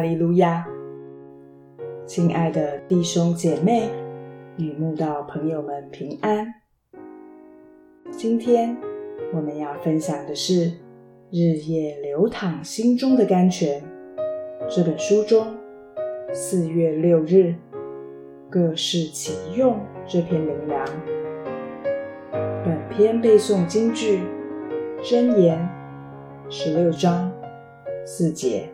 路亚！亲爱的弟兄姐妹与慕道朋友们平安。今天我们要分享的是《日夜流淌心中的甘泉》这本书中四月六日各事其用这篇灵粮。本篇背诵京剧箴言十六章四节。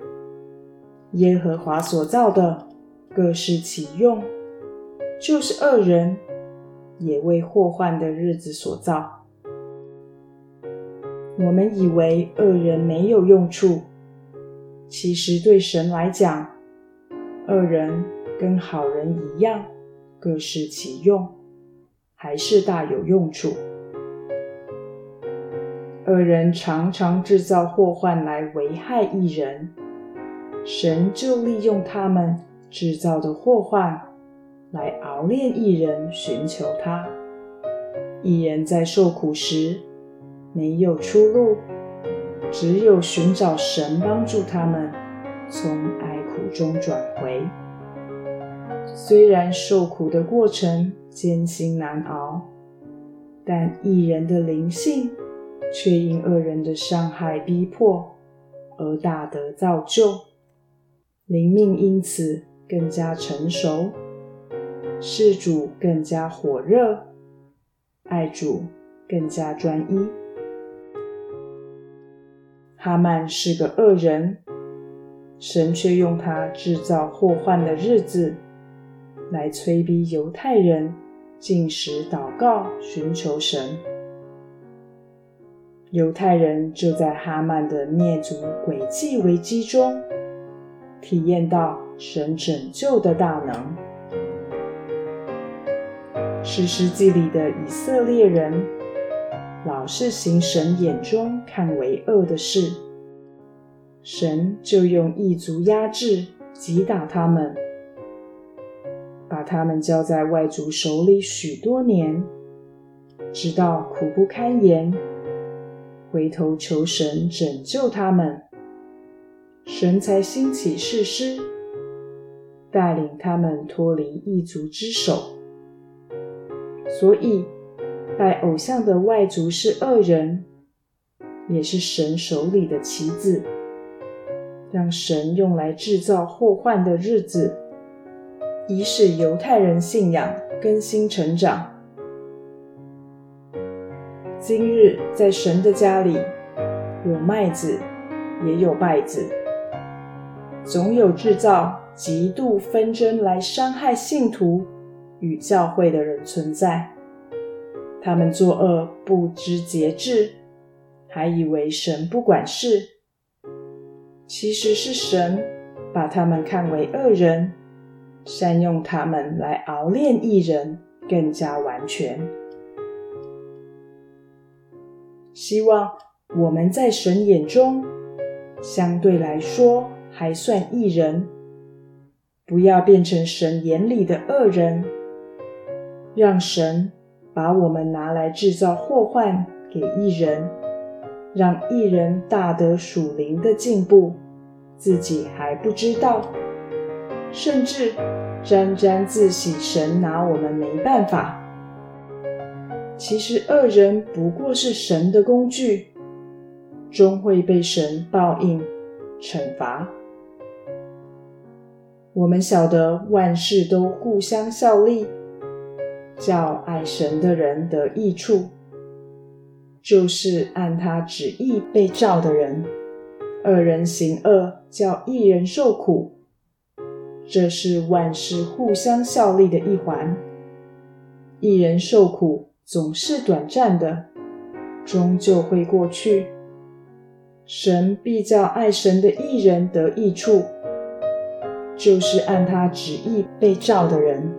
耶和华所造的，各施其用，就是恶人也为祸患的日子所造。我们以为恶人没有用处，其实对神来讲，恶人跟好人一样，各施其用，还是大有用处。恶人常常制造祸患来危害一人。神就利用他们制造的祸患来熬炼一人，寻求他。一人在受苦时没有出路，只有寻找神帮助他们从哀苦中转回。虽然受苦的过程艰辛难熬，但一人的灵性却因恶人的伤害逼迫而大得造就。灵命因此更加成熟，事主更加火热，爱主更加专一。哈曼是个恶人，神却用他制造祸患的日子，来催逼犹太人进食祷告，寻求神。犹太人就在哈曼的灭族诡计危机中。体验到神拯救的大能。史诗记里的以色列人，老是行神眼中看为恶的事，神就用异族压制、击打他们，把他们交在外族手里许多年，直到苦不堪言，回头求神拯救他们。神才兴起誓师，带领他们脱离异族之手。所以，拜偶像的外族是恶人，也是神手里的棋子，让神用来制造祸患的日子，以使犹太人信仰更新成长。今日在神的家里，有麦子，也有稗子。总有制造极度纷争来伤害信徒与教会的人存在。他们作恶不知节制，还以为神不管事。其实是神把他们看为恶人，善用他们来熬炼一人更加完全。希望我们在神眼中，相对来说。还算一人，不要变成神眼里的恶人，让神把我们拿来制造祸患给一人，让一人大得属灵的进步，自己还不知道，甚至沾沾自喜，神拿我们没办法。其实恶人不过是神的工具，终会被神报应惩罚。我们晓得万事都互相效力，叫爱神的人得益处，就是按他旨意被召的人。恶人行恶，叫一人受苦，这是万事互相效力的一环。一人受苦总是短暂的，终究会过去。神必叫爱神的一人得益处。就是按他旨意被召的人。